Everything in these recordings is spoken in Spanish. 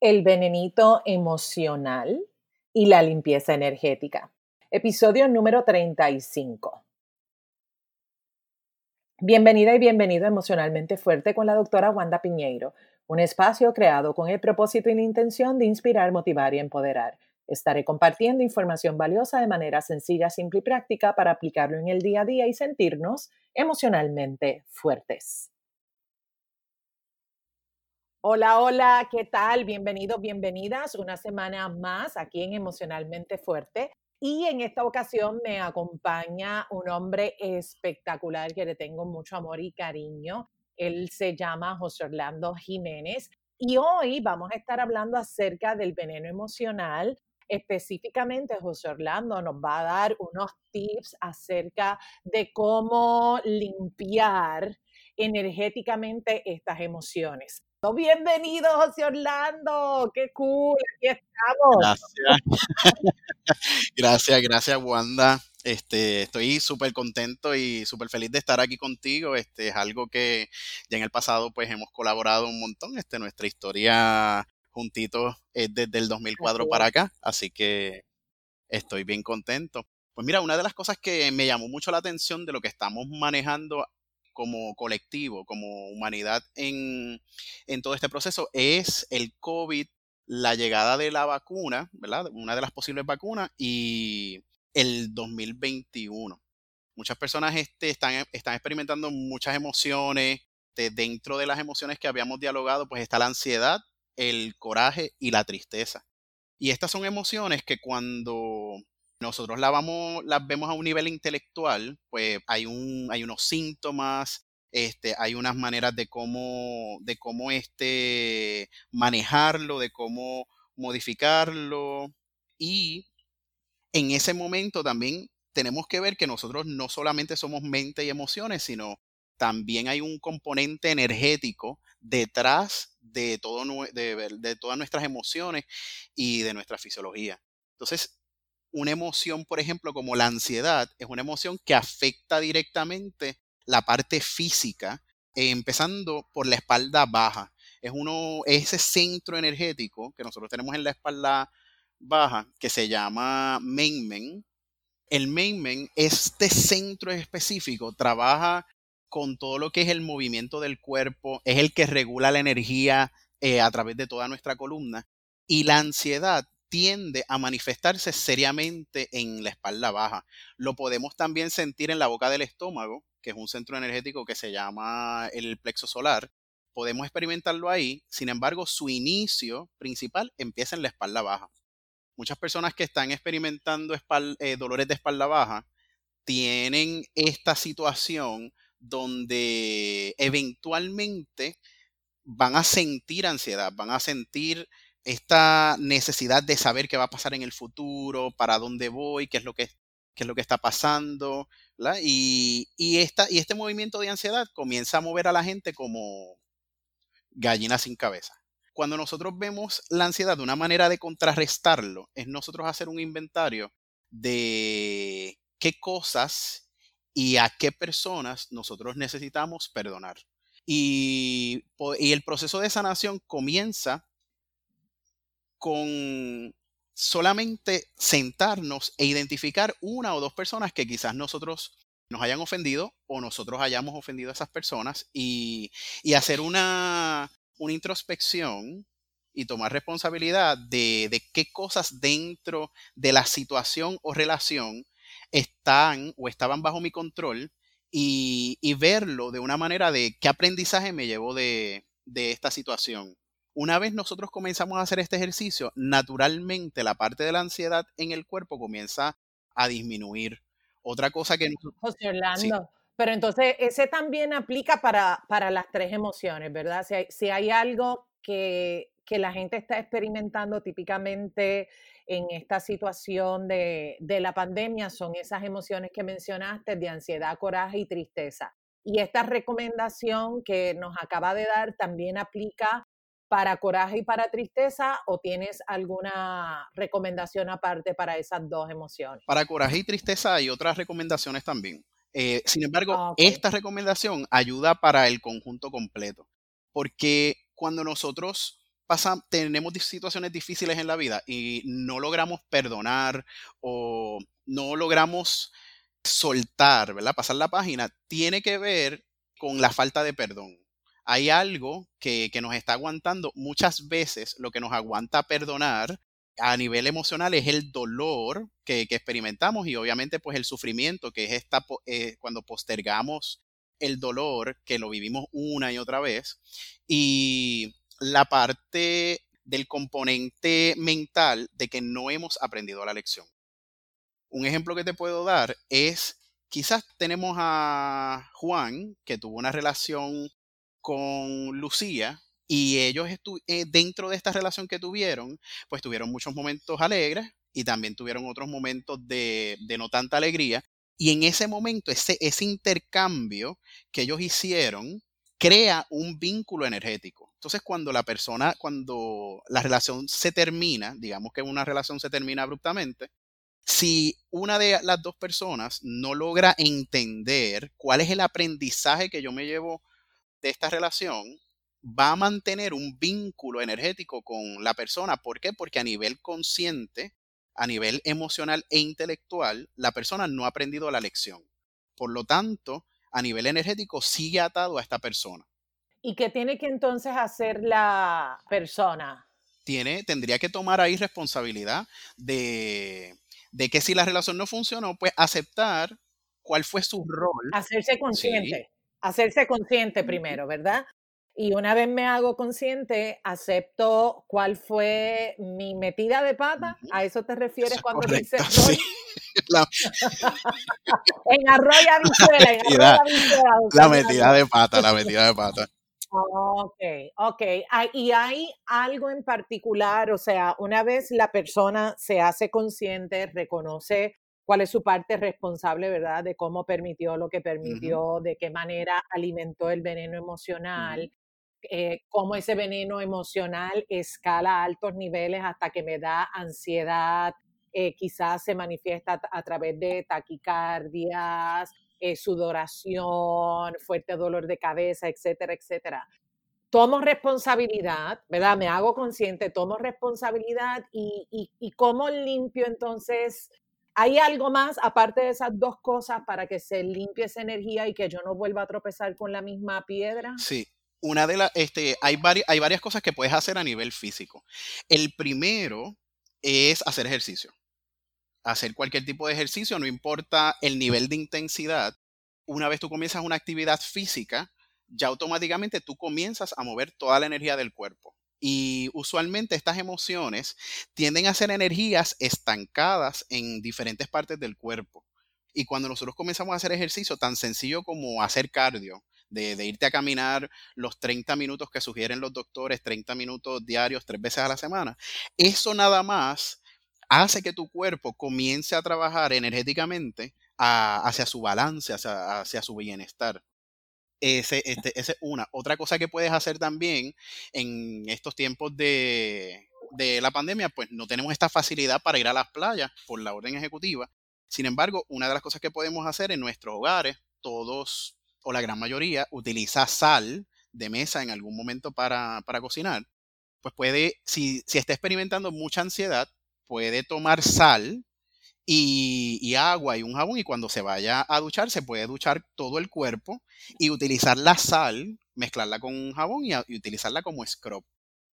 el venenito emocional y la limpieza energética. Episodio número 35. Bienvenida y bienvenido Emocionalmente Fuerte con la doctora Wanda Piñeiro, un espacio creado con el propósito y la intención de inspirar, motivar y empoderar. Estaré compartiendo información valiosa de manera sencilla, simple y práctica para aplicarlo en el día a día y sentirnos emocionalmente fuertes. Hola, hola, ¿qué tal? Bienvenidos, bienvenidas una semana más aquí en Emocionalmente Fuerte. Y en esta ocasión me acompaña un hombre espectacular que le tengo mucho amor y cariño. Él se llama José Orlando Jiménez. Y hoy vamos a estar hablando acerca del veneno emocional. Específicamente, José Orlando nos va a dar unos tips acerca de cómo limpiar energéticamente estas emociones. Bienvenido, José Orlando. Qué cool, aquí estamos. Gracias. gracias, gracias, Wanda. Este, estoy súper contento y súper feliz de estar aquí contigo. Este es algo que ya en el pasado pues hemos colaborado un montón. Este, nuestra historia juntitos es desde el 2004 para acá, así que estoy bien contento. Pues mira, una de las cosas que me llamó mucho la atención de lo que estamos manejando como colectivo, como humanidad en, todo este proceso es el COVID, la llegada de la vacuna, ¿verdad? Una de las posibles vacunas y el 2021. Muchas personas este, están, están experimentando muchas emociones. dentro de las emociones que habíamos dialogado, pues está la ansiedad, el coraje y la tristeza. Y estas son emociones que cuando nosotros la vamos, las vemos a un nivel intelectual, pues hay, un, hay unos síntomas, este, hay unas maneras de cómo, de cómo este, manejarlo, de cómo modificarlo. Y en ese momento también tenemos que ver que nosotros no solamente somos mente y emociones, sino también hay un componente energético detrás de, todo, de, de todas nuestras emociones y de nuestra fisiología. Entonces, una emoción, por ejemplo, como la ansiedad, es una emoción que afecta directamente la parte física, empezando por la espalda baja. Es uno, ese centro energético que nosotros tenemos en la espalda baja, que se llama Mainmen. El Mainmen, este centro específico, trabaja con todo lo que es el movimiento del cuerpo, es el que regula la energía eh, a través de toda nuestra columna. Y la ansiedad tiende a manifestarse seriamente en la espalda baja. Lo podemos también sentir en la boca del estómago, que es un centro energético que se llama el plexo solar. Podemos experimentarlo ahí, sin embargo, su inicio principal empieza en la espalda baja. Muchas personas que están experimentando eh, dolores de espalda baja tienen esta situación donde eventualmente van a sentir ansiedad, van a sentir esta necesidad de saber qué va a pasar en el futuro, para dónde voy, qué es lo que, es lo que está pasando, Y, y, esta, y este movimiento de ansiedad comienza a mover a la gente como gallina sin cabeza. Cuando nosotros vemos la ansiedad una manera de contrarrestarlo, es nosotros hacer un inventario de qué cosas y a qué personas nosotros necesitamos perdonar. Y, y el proceso de sanación comienza con solamente sentarnos e identificar una o dos personas que quizás nosotros nos hayan ofendido o nosotros hayamos ofendido a esas personas y, hacer una, una, introspección y tomar responsabilidad de, de, qué cosas dentro de la situación o relación están o estaban bajo mi control y, y verlo de una manera de qué aprendizaje me llevo de, de esta situación una vez nosotros comenzamos a hacer este ejercicio, naturalmente la parte de la ansiedad en el cuerpo comienza a disminuir. Otra cosa que... José Orlando, pero entonces ese también aplica para, para las tres emociones, ¿verdad? Si hay, si hay algo que, que, la gente está experimentando típicamente en esta situación de, de la pandemia, son esas emociones que mencionaste de ansiedad, coraje y tristeza. Y esta recomendación que nos acaba de dar también aplica para coraje y para tristeza o tienes alguna recomendación aparte para esas dos emociones? Para coraje y tristeza hay otras recomendaciones también. Eh, sin embargo, ah, esta recomendación ayuda para el conjunto completo, porque cuando nosotros tenemos situaciones difíciles en la vida y no logramos perdonar o no logramos soltar, ¿verdad? Pasar la página, tiene que ver con la falta de perdón. Hay algo que, nos está aguantando. Muchas veces lo que nos aguanta perdonar a nivel emocional es el dolor que, experimentamos y obviamente pues el sufrimiento, que es esta, eh, cuando postergamos el dolor, que lo vivimos una y otra vez. Y la parte del componente mental de que no hemos aprendido la lección. Un ejemplo que te puedo dar es, quizás tenemos a Juan, que tuvo una relación con Lucía, y ellos eh, dentro de esta relación que tuvieron, pues tuvieron muchos momentos alegres y también tuvieron otros momentos de, de no tanta alegría. Y en ese momento, ese, ese intercambio que ellos hicieron, crea un vínculo energético. Entonces, cuando la persona, cuando la relación se termina, digamos que una relación se termina abruptamente, si una de las dos personas no logra entender cuál es el aprendizaje que yo me llevo de esta relación, va a mantener un vínculo energético con la persona. ¿Por qué? Porque a nivel consciente, a nivel emocional e intelectual, la persona no ha aprendido la lección. Por lo tanto, a nivel energético sigue atado a esta persona. ¿Y qué tiene que entonces hacer la persona? Tiene, tendría que tomar ahí responsabilidad de, de que si la relación no funcionó, pues aceptar cuál fue su rol. Hacerse consciente. Hacerse consciente primero, ¿verdad? Y una vez me hago consciente, acepto cuál fue mi metida de pata. ¿A eso te refieres cuando dices sí. en arroz y en arroz La metida de pata, la metida de pata. Ok, ok. Ah, y hay algo en particular, o sea, una vez la persona se hace consciente, reconoce cuál es su parte responsable, ¿verdad? De cómo permitió lo que permitió, de qué manera alimentó el veneno emocional, eh, cómo ese veneno emocional escala a altos niveles hasta que me da ansiedad, eh, quizás se manifiesta a, través de taquicardias, eh, sudoración, fuerte dolor de cabeza, etcétera, etcétera. Tomo responsabilidad, ¿verdad? Me hago consciente, tomo responsabilidad y, y, y cómo limpio entonces ¿Hay algo más aparte de esas dos cosas para que se limpie esa energía y que yo no vuelva a tropezar con la misma piedra? Sí, una de las, este, hay, hay varias cosas que puedes hacer a nivel físico. El primero es hacer ejercicio. Hacer cualquier tipo de ejercicio, no importa el nivel de intensidad. Una vez tú comienzas una actividad física, ya automáticamente tú comienzas a mover toda la energía del cuerpo. Y usualmente estas emociones tienden a ser energías estancadas en diferentes partes del cuerpo. Y cuando nosotros comenzamos a hacer ejercicio tan sencillo como hacer cardio, de, irte a caminar los 30 minutos que sugieren los doctores, 30 minutos diarios, tres veces a la semana, eso nada más hace que tu cuerpo comience a trabajar energéticamente hacia su balance, hacia, su bienestar. Ese, este, una. Otra cosa que puedes hacer también en estos tiempos de, de la pandemia, pues no tenemos esta facilidad para ir a las playas por la orden ejecutiva. Sin embargo, una de las cosas que podemos hacer en nuestros hogares, todos o la gran mayoría, utiliza sal de mesa en algún momento para, cocinar, pues puede, si, si, está experimentando mucha ansiedad, puede tomar sal y, agua y un jabón y cuando se vaya a duchar, se puede duchar todo el cuerpo y utilizar la sal, mezclarla con un jabón y, y utilizarla como scrub.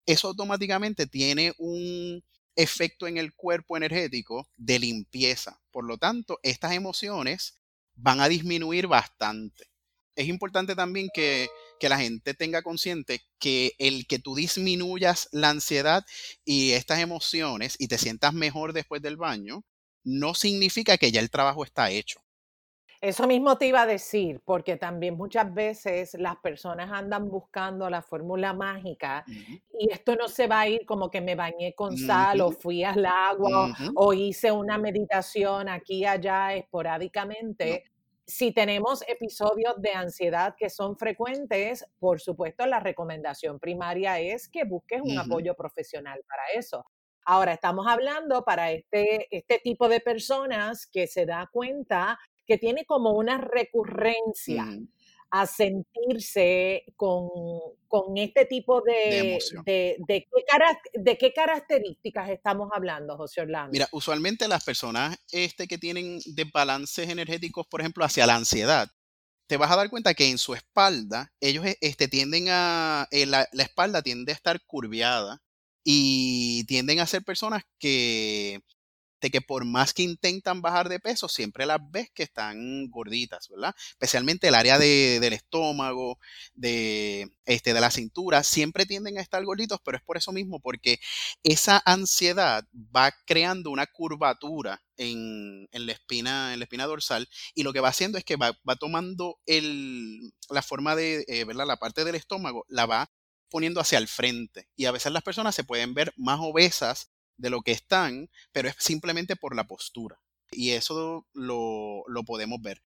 Eso automáticamente tiene un efecto en el cuerpo energético de limpieza. Por lo tanto, estas emociones van a disminuir bastante es importante también que, la gente tenga consciente que el que tú disminuyas la ansiedad y estas emociones y te sientas mejor después del baño, no significa que ya el trabajo está hecho. Eso mismo te iba a decir, porque también muchas veces las personas andan buscando la fórmula mágica y esto no se va a ir como que me bañé con sal o fui al agua o hice una meditación aquí y allá esporádicamente. Si tenemos episodios de ansiedad que son frecuentes, por supuesto, la recomendación primaria es que busques un apoyo profesional para eso. Ahora, estamos hablando para este, este tipo de personas que se da cuenta que tiene como una recurrencia. a sentirse con, con este tipo de, de, de, qué de, qué características estamos hablando, José Orlando? Mira, usualmente las personas este, que tienen desbalances energéticos, por ejemplo, hacia la ansiedad, te vas a dar cuenta que en su espalda, ellos este, tienden a, eh, la, la, espalda tiende a estar curviada y tienden a ser personas que que por más que intentan bajar de peso, siempre las ves que están gorditas, ¿verdad? Especialmente el área del estómago, de, este, de la cintura, siempre tienden a estar gorditos, pero es por eso mismo, porque esa ansiedad va creando una curvatura en, la, espina, en la espina dorsal y lo que va haciendo es que va, tomando el, la forma de, eh, ¿verdad? La parte del estómago, la va poniendo hacia el frente. Y a veces las personas se pueden ver más obesas de lo que están, pero es simplemente por la postura. Y eso lo, lo podemos ver.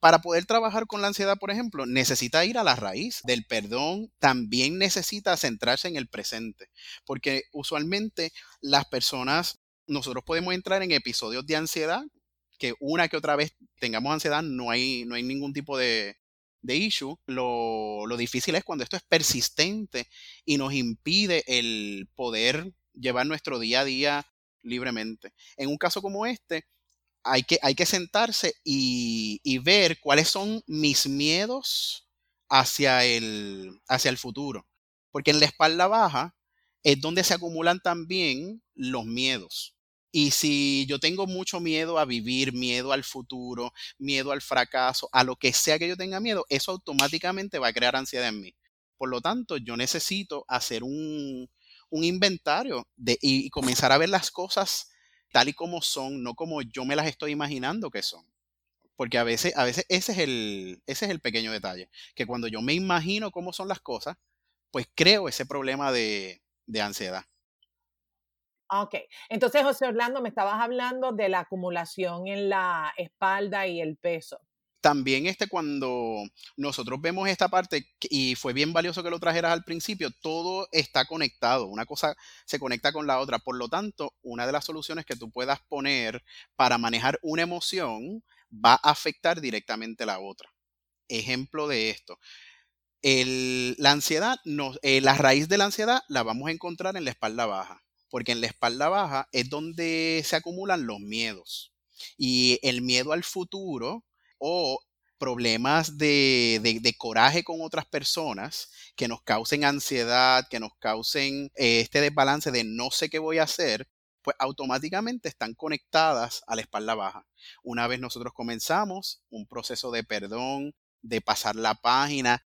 Para poder trabajar con la ansiedad, por ejemplo, necesita ir a la raíz del perdón, también necesita centrarse en el presente, porque usualmente las personas, nosotros podemos entrar en episodios de ansiedad, que una que otra vez tengamos ansiedad, no hay, no hay ningún tipo de, de issue. Lo, lo difícil es cuando esto es persistente y nos impide el poder llevar nuestro día a día libremente. En un caso como este, hay que, hay que sentarse y, y ver cuáles son mis miedos hacia el, hacia el futuro. Porque en la espalda baja es donde se acumulan también los miedos. Y si yo tengo mucho miedo a vivir, miedo al futuro, miedo al fracaso, a lo que sea que yo tenga miedo, eso automáticamente va a crear ansiedad en mí. Por lo tanto, yo necesito hacer un, inventario de, y, comenzar a ver las cosas tal y como son, no como yo me las estoy imaginando que son. Porque a veces, a veces ese es el, ese es el pequeño detalle, que cuando yo me imagino cómo son las cosas, pues creo ese problema de, de ansiedad. Ok, entonces José Orlando, me estabas hablando de la acumulación en la espalda y el peso también este cuando nosotros vemos esta parte, y fue bien valioso que lo trajeras al principio, todo está conectado, una cosa se conecta con la otra. Por lo tanto, una de las soluciones que tú puedas poner para manejar una emoción va a afectar directamente la otra. Ejemplo de esto. la ansiedad, eh, la raíz de la ansiedad la vamos a encontrar en la espalda baja, porque en la espalda baja es donde se acumulan los miedos. Y el miedo al futuro o problemas de, coraje con otras personas que nos causen ansiedad, que nos causen eh, este desbalance de no sé qué voy a hacer, pues automáticamente están conectadas a la espalda baja. Una vez nosotros comenzamos un proceso de perdón, de pasar la página,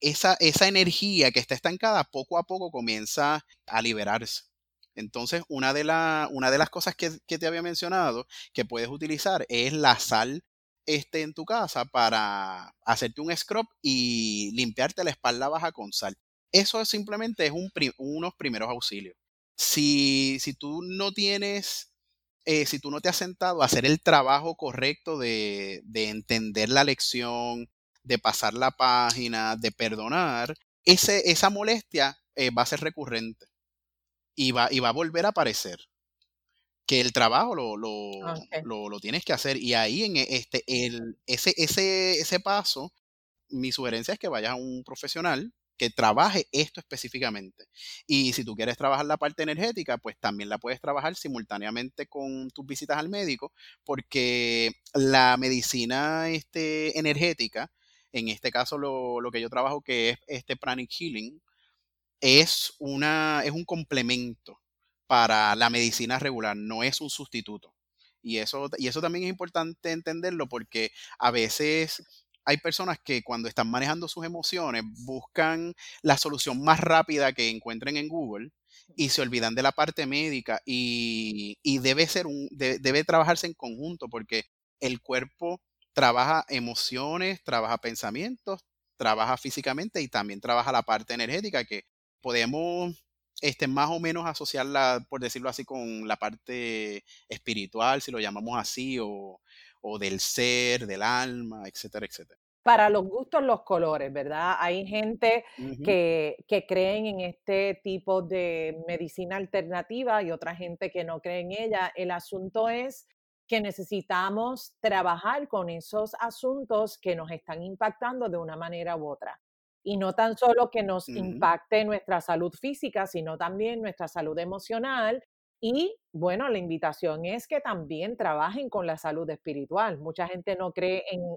esa, esa energía que está estancada poco a poco comienza a liberarse. Entonces, una de, las cosas que, te había mencionado que puedes utilizar es la sal este, en tu casa para hacerte un scrub y limpiarte la espalda baja con sal. Eso simplemente es un unos primeros auxilios. Si, si tú no tienes, eh, si tú no te has sentado a hacer el trabajo correcto de, de entender la lección, de pasar la página, de perdonar, ese, esa molestia eh, va a ser recurrente y va, y va a volver a aparecer que el trabajo lo, lo, lo, tienes que hacer. Y ahí en e, este, el, ese, ese, ese paso, mi sugerencia es que vayas a un profesional que trabaje esto específicamente. Y si tú quieres trabajar la parte energética, pues también la puedes trabajar simultáneamente con tus visitas al médico, porque la medicina este, energética, en este caso lo, lo que yo trabajo que es este pranic healing, es, una, es un complemento para la medicina regular, no es un sustituto. Y eso, y eso también es importante entenderlo porque a veces hay personas que cuando están manejando sus emociones buscan la solución más rápida que encuentren en Google y se olvidan de la parte médica y, debe ser un, debe trabajarse en conjunto porque el cuerpo trabaja emociones, trabaja pensamientos, trabaja físicamente y también trabaja la parte energética que podemos este, más o menos asociarla, por decirlo así, con la parte espiritual, si lo llamamos así, o, o del ser, del alma, etcétera, etcétera. Para los gustos, los colores, ¿verdad? Hay gente que, que creen en este tipo de medicina alternativa y otra gente que no cree en ella. El asunto es que necesitamos trabajar con esos asuntos que nos están impactando de una manera u otra. Y no tan solo que nos impacte nuestra salud física, sino también nuestra salud emocional. Y bueno, la invitación es que también trabajen con la salud espiritual. Mucha gente no cree en,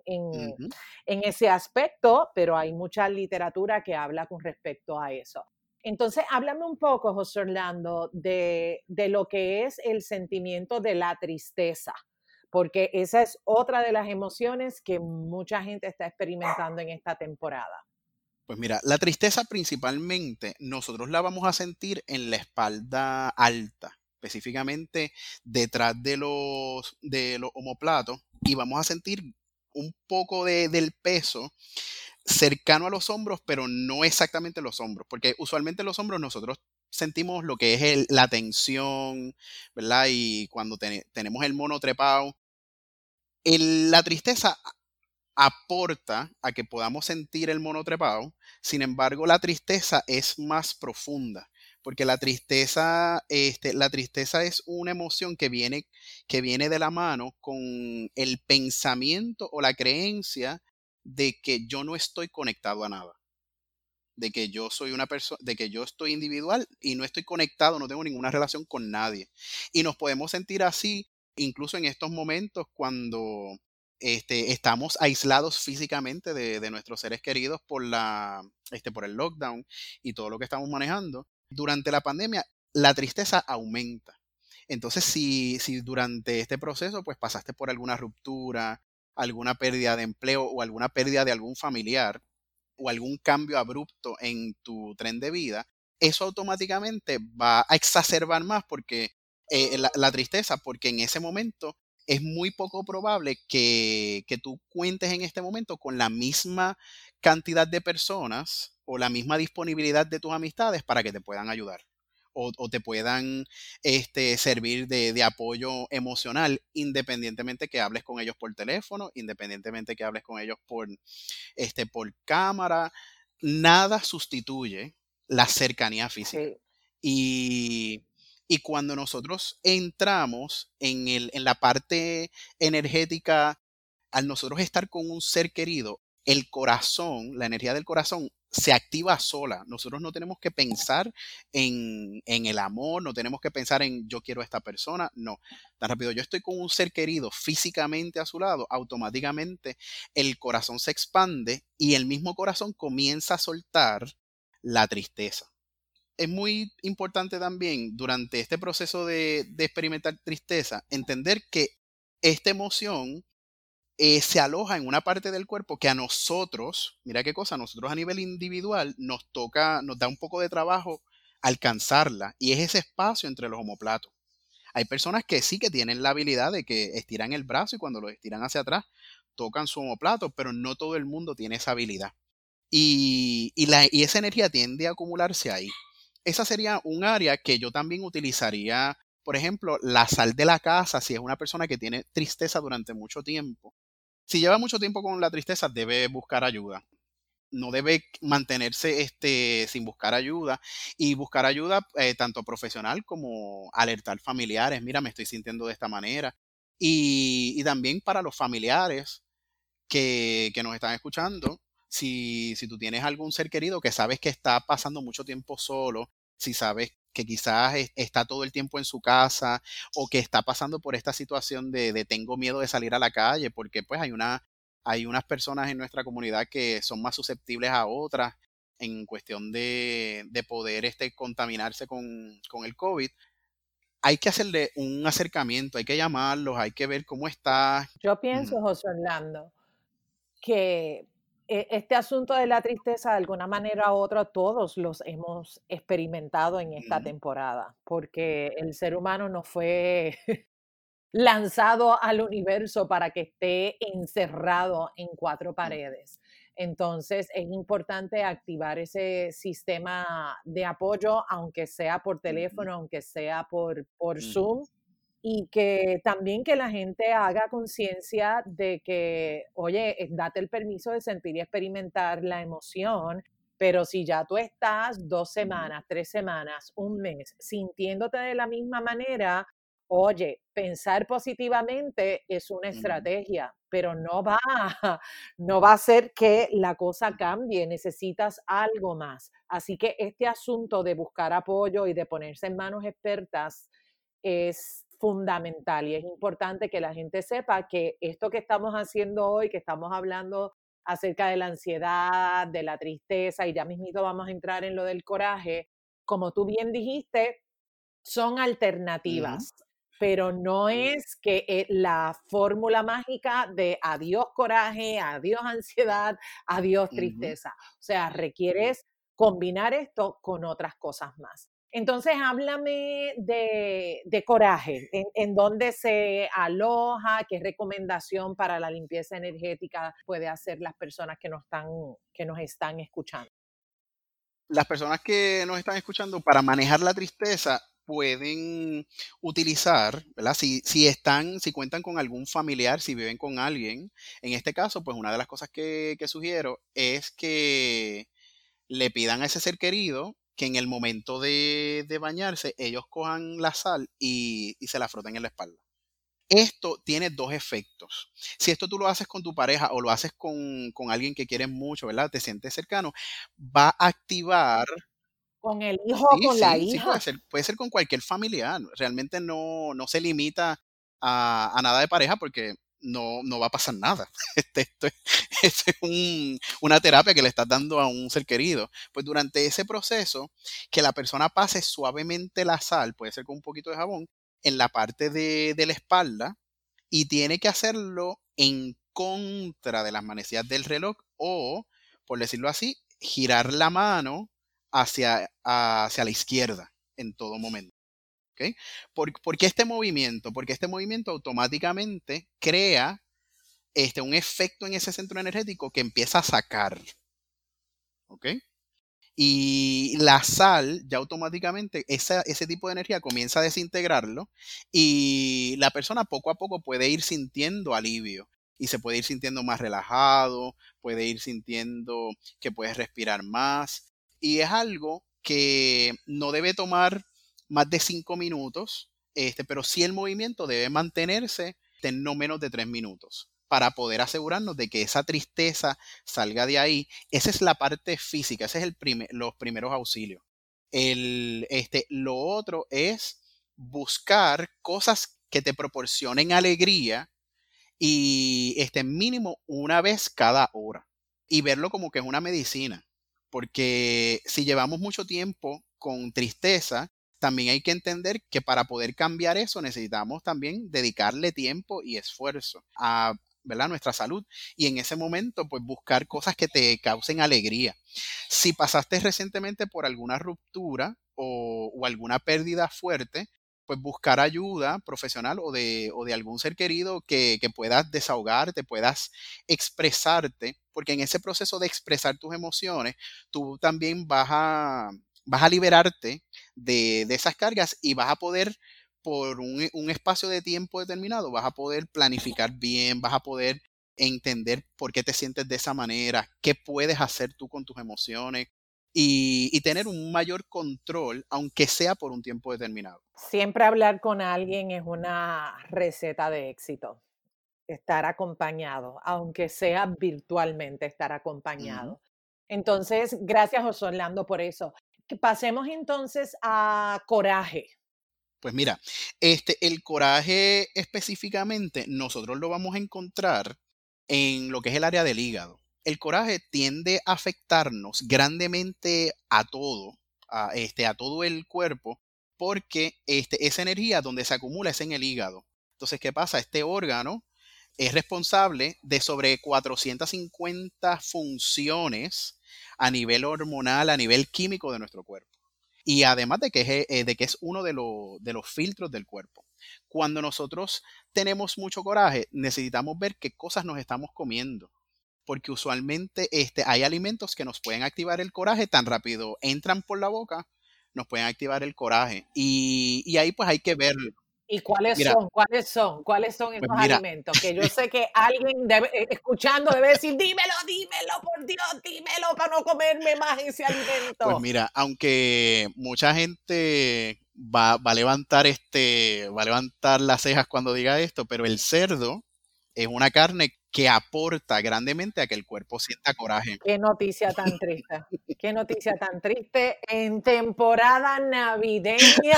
en ese aspecto, pero hay mucha literatura que habla con respecto a eso. Entonces, háblame un poco, José Orlando, de, lo que es el sentimiento de la tristeza, porque esa es otra de las emociones que mucha gente está experimentando en esta temporada. Pues mira, la tristeza principalmente nosotros la vamos a sentir en la espalda alta, específicamente detrás de los, de los homoplatos, y vamos a sentir un poco de, del peso cercano a los hombros, pero no exactamente los hombros, porque usualmente los hombros nosotros sentimos lo que es la tensión, ¿verdad? Y cuando tenemos el mono trepado, la tristeza aporta a que podamos sentir el mono trepado, sin embargo la tristeza es más profunda, porque la tristeza, este, la tristeza es una emoción que viene, que viene de la mano con el pensamiento o la creencia de que yo no estoy conectado a nada. De que yo soy una persona, de que yo estoy individual y no estoy conectado, no tengo ninguna relación con nadie. Y nos podemos sentir así incluso en estos momentos cuando este, estamos aislados físicamente de, nuestros seres queridos por, la, este, por el lockdown y todo lo que estamos manejando. Durante la pandemia, la tristeza aumenta. Entonces, si, si durante este proceso, pues pasaste por alguna ruptura, alguna pérdida de empleo o alguna pérdida de algún familiar o algún cambio abrupto en tu tren de vida, eso automáticamente va a exacerbar más porque eh, la, tristeza, porque en ese momento es muy poco probable que, que tú cuentes en este momento con la misma cantidad de personas o la misma disponibilidad de tus amistades para que te puedan ayudar o, te puedan este, servir de, apoyo emocional, independientemente que hables con ellos por teléfono, independientemente que hables con ellos por, este, por cámara. Nada sustituye la cercanía física. Y, cuando nosotros entramos en, el, en la parte energética, al nosotros estar con un ser querido, el corazón, la energía del corazón se activa sola. Nosotros no tenemos que pensar en, el amor, no tenemos que pensar en yo quiero a esta persona, no. Tan rápido yo estoy con un ser querido físicamente a su lado, automáticamente el corazón se expande y el mismo corazón comienza a soltar la tristeza. Es muy importante también durante este proceso de, experimentar tristeza entender que esta emoción eh, se aloja en una parte del cuerpo que a nosotros, mira qué cosa, a nosotros a nivel individual nos toca, nos da un poco de trabajo alcanzarla y es ese espacio entre los homoplatos. Hay personas que sí que tienen la habilidad de que estiran el brazo y cuando lo estiran hacia atrás tocan su homoplato, pero no todo el mundo tiene esa habilidad. Y, la, y esa energía tiende a acumularse ahí. Esa sería un área que yo también utilizaría por ejemplo, la sal de la casa, si es una persona que tiene tristeza durante mucho tiempo, si lleva mucho tiempo con la tristeza, debe buscar ayuda. No debe mantenerse este, sin buscar ayuda y buscar ayuda eh, tanto profesional como alertar familiares. Mira, me estoy sintiendo de esta manera. Y, también para los familiares que, que nos están escuchando, si, si, tú tienes algún ser querido que sabes que está pasando mucho tiempo solo, si sabes que quizás está todo el tiempo en su casa o que está pasando por esta situación de, tengo miedo de salir a la calle, porque pues hay, una, hay unas personas en nuestra comunidad que son más susceptibles a otras en cuestión de, poder este, contaminarse con, el COVID. Hay que hacerle un acercamiento, hay que llamarlos, hay que ver cómo está. Yo pienso, José Orlando, que este asunto de la tristeza, de alguna manera u otra, todos los hemos experimentado en esta temporada, porque el ser humano no fue lanzado al universo para que esté encerrado en cuatro paredes. Entonces es importante activar ese sistema de apoyo, aunque sea por teléfono, aunque sea por, por Zoom, y que también que la gente haga conciencia de que, oye, eh, date el permiso de sentir y experimentar la emoción, pero si ya tú estás dos semanas, tres semanas, un mes, sintiéndote de la misma manera, Oye, pensar positivamente es una estrategia, pero no va, no va a hacer que la cosa cambie, necesitas algo más. Así que este asunto de buscar apoyo y de ponerse en manos expertas es fundamental y es importante que la gente sepa que esto que estamos haciendo hoy, que estamos hablando acerca de la ansiedad, de la tristeza y ya mismito vamos a entrar en lo del coraje, como tú bien dijiste, son alternativas pero no es que eh, la fórmula mágica de adiós coraje, adiós ansiedad, adiós tristeza. O sea, requieres combinar esto con otras cosas más. Entonces, háblame de, coraje, en, dónde se aloja, qué recomendación para la limpieza energética puede hacer las personas que nos están, que nos están escuchando. Las personas que nos están escuchando para manejar la tristeza, pueden utilizar, ¿verdad? Si, si, están, si cuentan con algún familiar, si viven con alguien, en este caso, pues una de las cosas que, sugiero es que le pidan a ese ser querido que en el momento de, bañarse ellos cojan la sal y, se la froten en la espalda. Esto tiene dos efectos. Si esto tú lo haces con tu pareja o lo haces con, con alguien que quieres mucho, ¿verdad? Te sientes cercano, va a activar con el hijo o con la hija. puede ser, puede ser con cualquier familiar. Realmente no, se limita a, nada de pareja porque no, no va a pasar nada. Este, esto, es una terapia que le estás dando a un ser querido. Pues durante ese proceso, que la persona pase suavemente la sal, puede ser con un poquito de jabón, en la parte de, de la espalda y tiene que hacerlo en contra de las manecillas del reloj o, por decirlo así, girar la mano hacia, hacia la izquierda en todo momento. ¿Okay? ¿Por, qué este movimiento? Porque este movimiento automáticamente crea este, un efecto en ese centro energético que empieza a sacar. ¿Ok? Y la sal ya automáticamente, ese tipo de energía comienza a desintegrarlo y la persona poco a poco puede ir sintiendo alivio y se puede ir sintiendo más relajado, puede ir sintiendo que puede respirar más y es algo que no debe tomar más de cinco minutos, este, pero sí el movimiento debe mantenerse en no menos de tres minutos para poder asegurarnos de que esa tristeza salga de ahí. Esa es la parte física, ese es el los primeros auxilios. El, este, lo otro es buscar cosas que te proporcionen alegría y este mínimo una vez cada hora y verlo como que es una medicina porque si llevamos mucho tiempo con tristeza, también hay que entender que para poder cambiar eso necesitamos también dedicarle tiempo y esfuerzo a ¿verdad? nuestra salud y en ese momento pues buscar cosas que te causen alegría. Si pasaste recientemente por alguna ruptura o, o alguna pérdida fuerte, pues buscar ayuda profesional o de, o de algún ser querido que, que, puedas desahogarte, puedas expresarte, porque en ese proceso de expresar tus emociones, tú también vas a, vas a liberarte de, de esas cargas y vas a poder, por un, un espacio de tiempo determinado, vas a poder planificar bien, vas a poder entender por qué te sientes de esa manera, qué puedes hacer tú con tus emociones, y, tener un mayor control, aunque sea por un tiempo determinado. Siempre hablar con alguien es una receta de éxito. Estar acompañado, aunque sea virtualmente estar acompañado. Entonces, gracias José Orlando por eso. Pasemos entonces a coraje. Pues mira, este, el coraje específicamente nosotros lo vamos a encontrar en lo que es el área del hígado el coraje tiende a afectarnos grandemente a todo, a, este, a todo el cuerpo, porque este, esa energía donde se acumula es en el hígado. Entonces, ¿qué pasa? Este órgano es responsable de sobre 450 funciones a nivel hormonal, a nivel químico de nuestro cuerpo. Y además de que es, eh, de que es uno de, de los filtros del cuerpo. Cuando nosotros tenemos mucho coraje, necesitamos ver qué cosas nos estamos comiendo porque usualmente este, hay alimentos que nos pueden activar el coraje tan rápido, entran por la boca, nos pueden activar el coraje. Y, ahí pues hay que ver. ¿Y cuáles son? ¿Cuáles son? ¿Cuáles son pues esos alimentos? Que yo sé que alguien eh, escuchando debe decir, dímelo, dímelo, por Dios, dímelo para no comerme más ese pues alimento. Pues mira, aunque mucha gente va, va, a levantar este, va a levantar las cejas cuando diga esto, pero el cerdo es una carne que aporta grandemente a que el cuerpo sienta coraje. Qué noticia tan triste, qué noticia tan triste. En temporada navideña,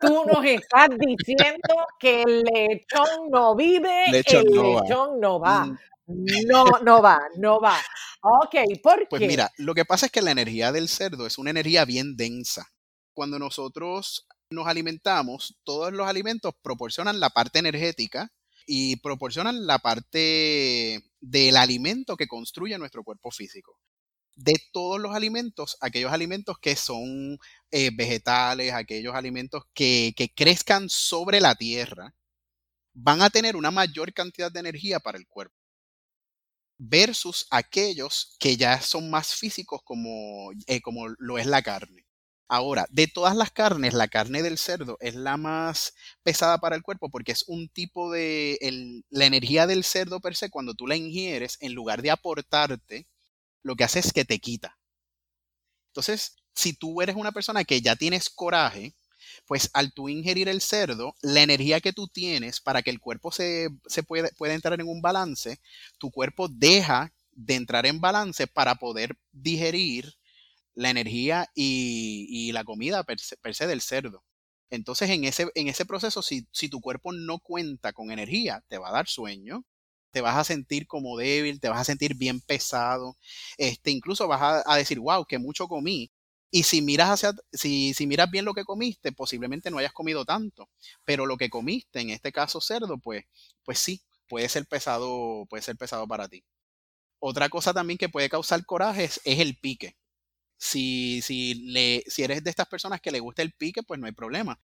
tú nos estás diciendo que el lechón no vive, Lechón el no va. lechón no va. Mm. No, no va, no va. Ok, ¿por Pues qué? mira, lo que pasa es que la energía del cerdo es una energía bien densa. Cuando nosotros nos alimentamos, todos los alimentos proporcionan la parte energética y proporcionan la parte del alimento que construye nuestro cuerpo físico. De todos los alimentos, aquellos alimentos que son eh, vegetales, aquellos alimentos que, que crezcan sobre la tierra, van a tener una mayor cantidad de energía para el cuerpo versus aquellos que ya son más físicos como, eh, como lo es la carne. Ahora, de todas las carnes, la carne del cerdo es la más pesada para el cuerpo porque es un tipo de... la energía del cerdo per se, cuando tú la ingieres, en lugar de aportarte, lo que hace es que te quita. Entonces, si tú eres una persona que ya tienes coraje, pues al tú ingerir el cerdo, la energía que tú tienes para que el cuerpo se, se entrar en un balance, tu cuerpo deja de entrar en balance para poder digerir la energía y, la comida per se, del cerdo. Entonces, en ese, en ese proceso, si, si tu cuerpo no cuenta con energía, te va a dar sueño, te vas a sentir como débil, te vas a sentir bien pesado, este, incluso vas a, decir, wow, que mucho comí. Y si miras hacia, si, si miras bien lo que comiste, posiblemente no hayas comido tanto, pero lo que comiste, en este caso cerdo, pues, pues sí, puede ser pesado, puede ser pesado para ti. Otra cosa también que puede causar coraje es el pique. Si, si, le, si eres de estas personas que le gusta el pique, pues no hay problema.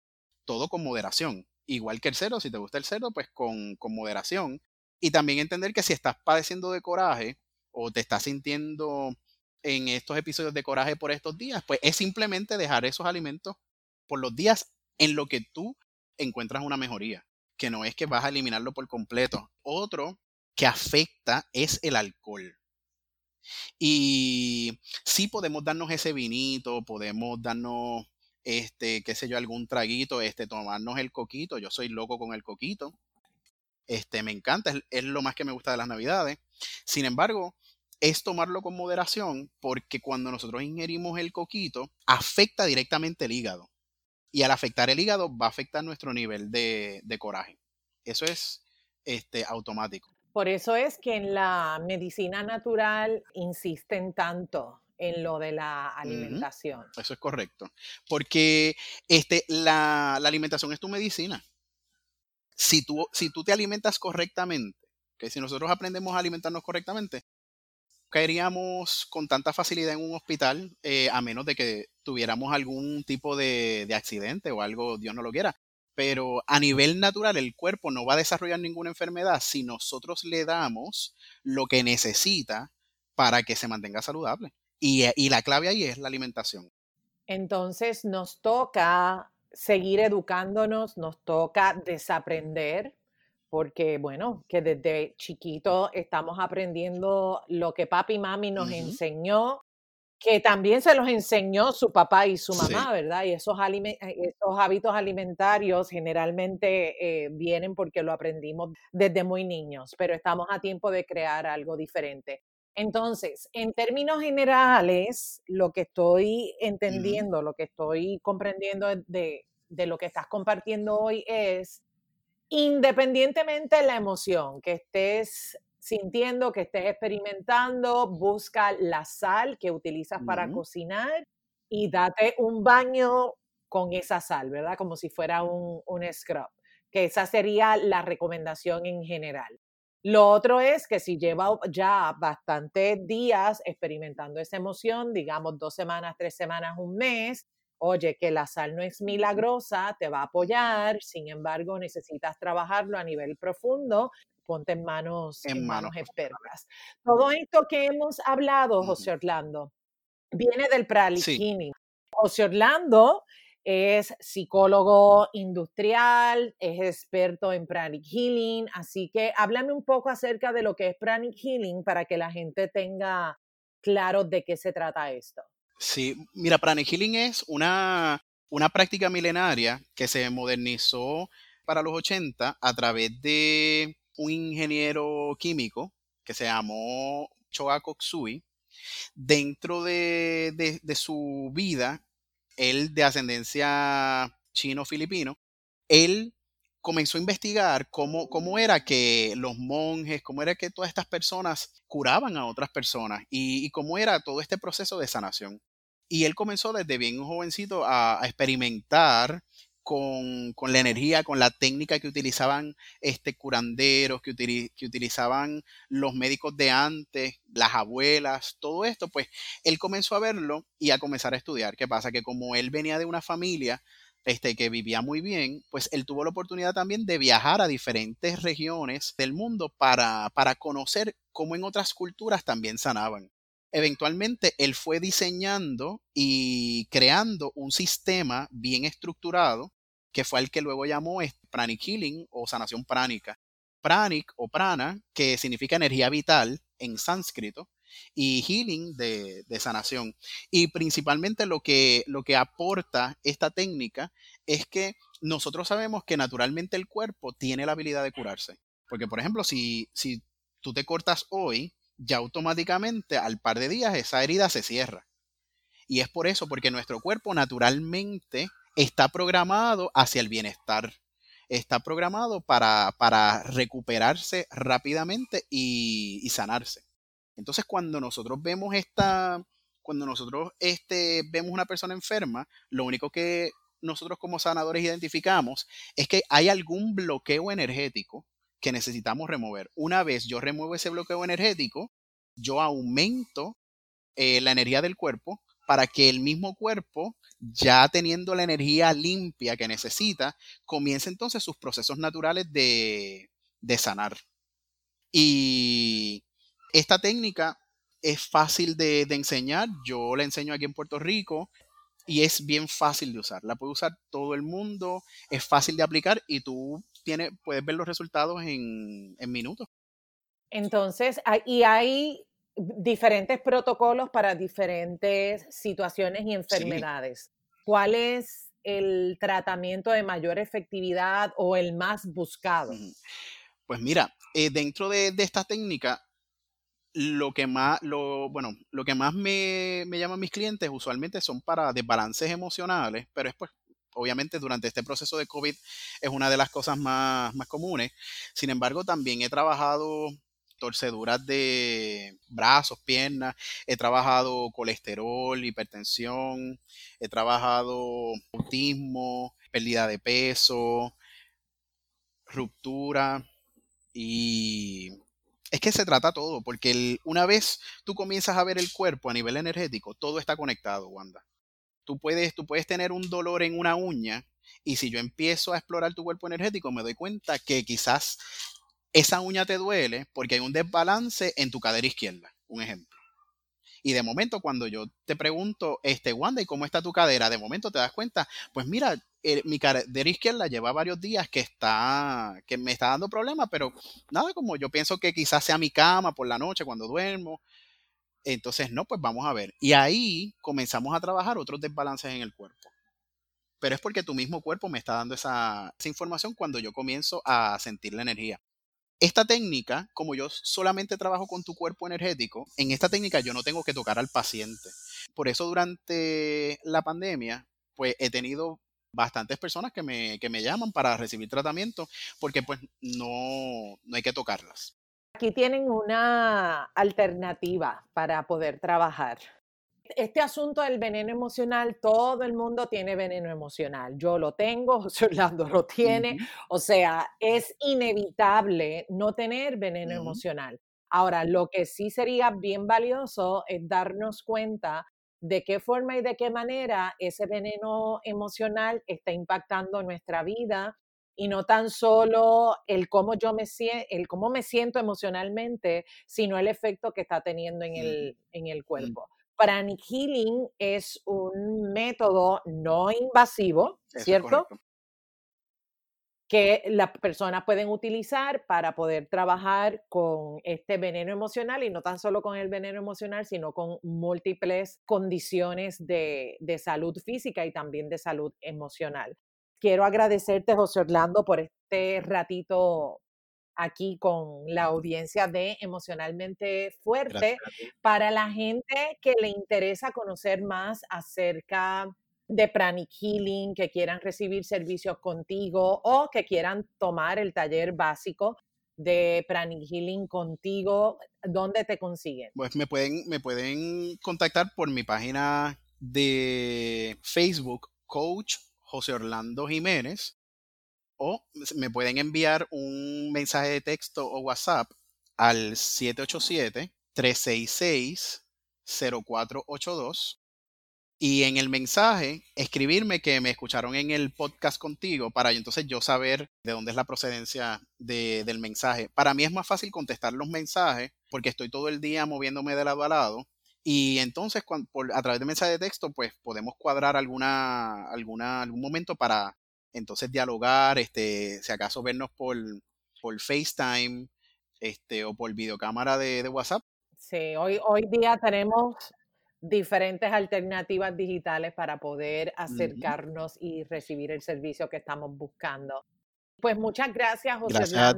Todo con moderación. Igual que el cerdo, si te gusta el cerdo, pues con, con moderación. Y también entender que si estás padeciendo de coraje o te estás sintiendo en estos episodios de coraje por estos días, pues es simplemente dejar esos alimentos por los días en lo que tú encuentras una mejoría, que no es que vas a eliminarlo por completo. Otro que afecta es el alcohol. Y sí podemos darnos ese vinito, podemos darnos, este, qué sé yo, algún traguito, este, tomarnos el coquito. Yo soy loco con el coquito. Este, me encanta, es, lo más que me gusta de las navidades. Sin embargo, es tomarlo con moderación porque cuando nosotros ingerimos el coquito, afecta directamente el hígado. Y al afectar el hígado, va a afectar nuestro nivel de, de coraje. Eso es este, automático. Por eso es que en la medicina natural insisten tanto en lo de la alimentación. Eso es correcto. Porque este, la, la alimentación es tu medicina. Si tú, si tú te alimentas correctamente, que si nosotros aprendemos a alimentarnos correctamente, caeríamos con tanta facilidad en un hospital, eh, a menos de que tuviéramos algún tipo de, de accidente o algo, Dios no lo quiera. Pero a nivel natural, el cuerpo no va a desarrollar ninguna enfermedad si nosotros le damos lo que necesita para que se mantenga saludable. Y, eh, y la clave ahí es la alimentación. Entonces nos toca seguir educándonos, nos toca desaprender, porque bueno, que desde chiquito estamos aprendiendo lo que papi y mami nos enseñó, que también se los enseñó su papá y su Sí. mamá, ¿verdad? Y esos, eh, esos hábitos alimentarios generalmente eh, vienen porque lo aprendimos desde muy niños, pero estamos a tiempo de crear algo diferente. Entonces, en términos generales, lo que estoy entendiendo, lo que estoy comprendiendo de, de lo que estás compartiendo hoy es, independientemente de la emoción que estés sintiendo, que estés experimentando, busca la sal que utilizas para cocinar y date un baño con esa sal, ¿verdad? Como si fuera un, un scrub, que esa sería la recomendación en general. Lo otro es que si lleva ya bastantes días experimentando esa emoción, digamos dos semanas, tres semanas, un mes, oye, que la sal no es milagrosa, te va a apoyar, sin embargo, necesitas trabajarlo a nivel profundo, ponte en manos, En manos expertas. Todo esto que hemos hablado. José Orlando, viene del pranic Sí. healing. José Orlando es psicólogo industrial, es experto en pranic healing, así que háblame un poco acerca de lo que es pranic healing para que la gente tenga claro de qué se trata esto. Sí, mira, Pranic Healing es una, una práctica milenaria que se modernizó para los 80 a través de un ingeniero químico que se llamó Choa Koksui. Dentro de, de su vida, él de ascendencia chino-filipino, él comenzó a investigar cómo, cómo era que los monjes, cómo era que todas estas personas curaban a otras personas y, cómo era todo este proceso de sanación. Y él comenzó desde bien jovencito a, experimentar con, la energía, con la técnica que utilizaban este, curanderos, que, que, utilizaban los médicos de antes, las abuelas, todo esto, pues él comenzó a verlo y a comenzar a estudiar. ¿Qué pasa? Que como él venía de una familia este, que vivía muy bien, pues él tuvo la oportunidad también de viajar a diferentes regiones del mundo para, para conocer cómo en otras culturas también sanaban. Eventualmente él fue diseñando y creando un sistema bien estructurado que fue el que luego llamó pranic healing o sanación pránica. Pranic o prana, que significa energía vital en sánscrito, y healing de, sanación. Y principalmente lo que, lo que aporta esta técnica es que nosotros sabemos que naturalmente el cuerpo tiene la habilidad de curarse. Porque, por ejemplo, si, si tú te cortas hoy, ya automáticamente al par de días esa herida se cierra. Y es por eso, porque nuestro cuerpo naturalmente está programado hacia el bienestar. Está programado para, para recuperarse rápidamente y, sanarse. Entonces, cuando nosotros vemos esta, cuando nosotros este, vemos una persona enferma, lo único que nosotros como sanadores identificamos es que hay algún bloqueo energético que necesitamos remover. Una vez yo remuevo ese bloqueo energético, yo aumento eh, la energía del cuerpo para que el mismo cuerpo, ya teniendo la energía limpia que necesita, comience entonces sus procesos naturales de, de sanar. Y esta técnica es fácil de, enseñar. Yo la enseño aquí en Puerto Rico y es bien fácil de usar. La puede usar todo el mundo, es fácil de aplicar y tú tienes, puedes ver los resultados en, minutos. Entonces, y hay diferentes protocolos para diferentes situaciones y enfermedades. ¿Cuál es el tratamiento de mayor efectividad o el más buscado? Pues mira, eh, dentro de, de, esta técnica lo que más, lo, bueno, lo que más me, me llaman mis clientes usualmente son para desbalances emocionales, pero es pues, obviamente durante este proceso de COVID es una de las cosas más, más comunes. Sin embargo, también he trabajado torceduras de brazos, piernas, he trabajado colesterol, hipertensión, he trabajado autismo, pérdida de peso, ruptura y es que se trata todo, porque una vez tú comienzas a ver el cuerpo a nivel energético, todo está conectado, Wanda. Tú puedes, tú puedes tener un dolor en una uña y si yo empiezo a explorar tu cuerpo energético, me doy cuenta que quizás esa uña te duele porque hay un desbalance en tu cadera izquierda, un ejemplo. Y de momento, cuando yo te pregunto, este, Wanda, ¿y cómo está tu cadera? De momento te das cuenta, pues mira, eh, mi cadera izquierda lleva varios días que está, que me está dando problemas, pero nada, como yo pienso que quizás sea mi cama por la noche cuando duermo. Entonces, no, pues vamos a ver. Y ahí comenzamos a trabajar otros desbalances en el cuerpo. Pero es porque tu mismo cuerpo me está dando esa, esa información cuando yo comienzo a sentir la energía. Esta técnica, como yo solamente trabajo con tu cuerpo energético, en esta técnica yo no tengo que tocar al paciente. Por eso durante la pandemia, pues he tenido bastantes personas que me, que me llaman para recibir tratamiento porque pues no, no hay que tocarlas. Aquí tienen una alternativa para poder trabajar este asunto del veneno emocional, todo el mundo tiene veneno emocional. Yo lo tengo, José Orlando lo tiene. O sea, es inevitable no tener veneno emocional. Ahora, lo que sí sería bien valioso es darnos cuenta de qué forma y de qué manera ese veneno emocional está impactando nuestra vida y no tan solo el cómo yo me siento, el cómo me siento emocionalmente, sino el efecto que está teniendo en el, en el cuerpo. Pranic Healing es un método no invasivo, ¿cierto? que las personas pueden utilizar para poder trabajar con este veneno emocional y no tan solo con el veneno emocional, sino con múltiples condiciones de, salud física y también de salud emocional. Quiero agradecerte, José Orlando, por este ratito aquí con la audiencia de Emocionalmente Fuerte. Para la gente que le interesa conocer más acerca de Pranic Healing, que quieran recibir servicios contigo o que quieran tomar el taller básico de Pranic Healing contigo, ¿dónde te consiguen? Pues me pueden, me pueden contactar por mi página de Facebook, Coach José Orlando Jiménez, o me pueden enviar un mensaje de texto o WhatsApp al 787 366 0482 y en el mensaje escribirme que me escucharon en el podcast contigo para entonces yo saber de dónde es la procedencia del mensaje. Para mí es más fácil contestar los mensajes porque estoy todo el día moviéndome de lado a lado y entonces a través de mensaje de texto pues podemos cuadrar alguna, alguna, algún momento para entonces dialogar, este, si acaso vernos por, por FaceTime este, o por videocámara de, de WhatsApp. Sí, hoy, hoy día tenemos diferentes alternativas digitales para poder acercarnos y recibir el servicio que estamos buscando. Pues muchas gracias, José gracias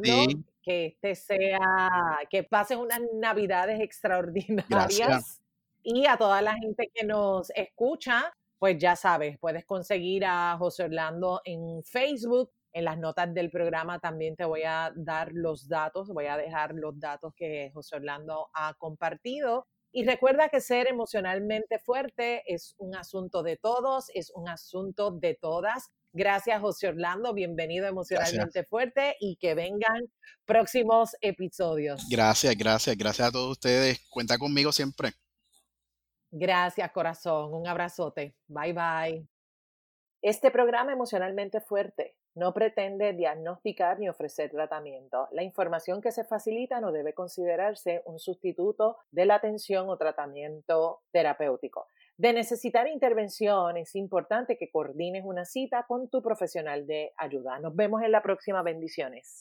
Que este sea, que pasen unas navidades extraordinarias. Y a toda la gente que nos escucha, pues ya sabes, puedes conseguir a José Orlando en Facebook. En las notas del programa también te voy a dar los datos, voy a dejar los datos que José Orlando ha compartido. Y recuerda que ser emocionalmente fuerte es un asunto de todos, es un asunto de todas. Gracias, José Orlando. Bienvenido Emocionalmente Fuerte y que vengan próximos episodios. Gracias, gracias, gracias a todos ustedes. Cuenta conmigo siempre. Gracias, corazón. Un abrazote. Bye, bye. Este programa Emocionalmente Fuerte no pretende diagnosticar ni ofrecer tratamiento. La información que se facilita no debe considerarse un sustituto de la atención o tratamiento terapéutico. De necesitar intervención, es importante que coordines una cita con tu profesional de ayuda. Nos vemos en la próxima. Bendiciones.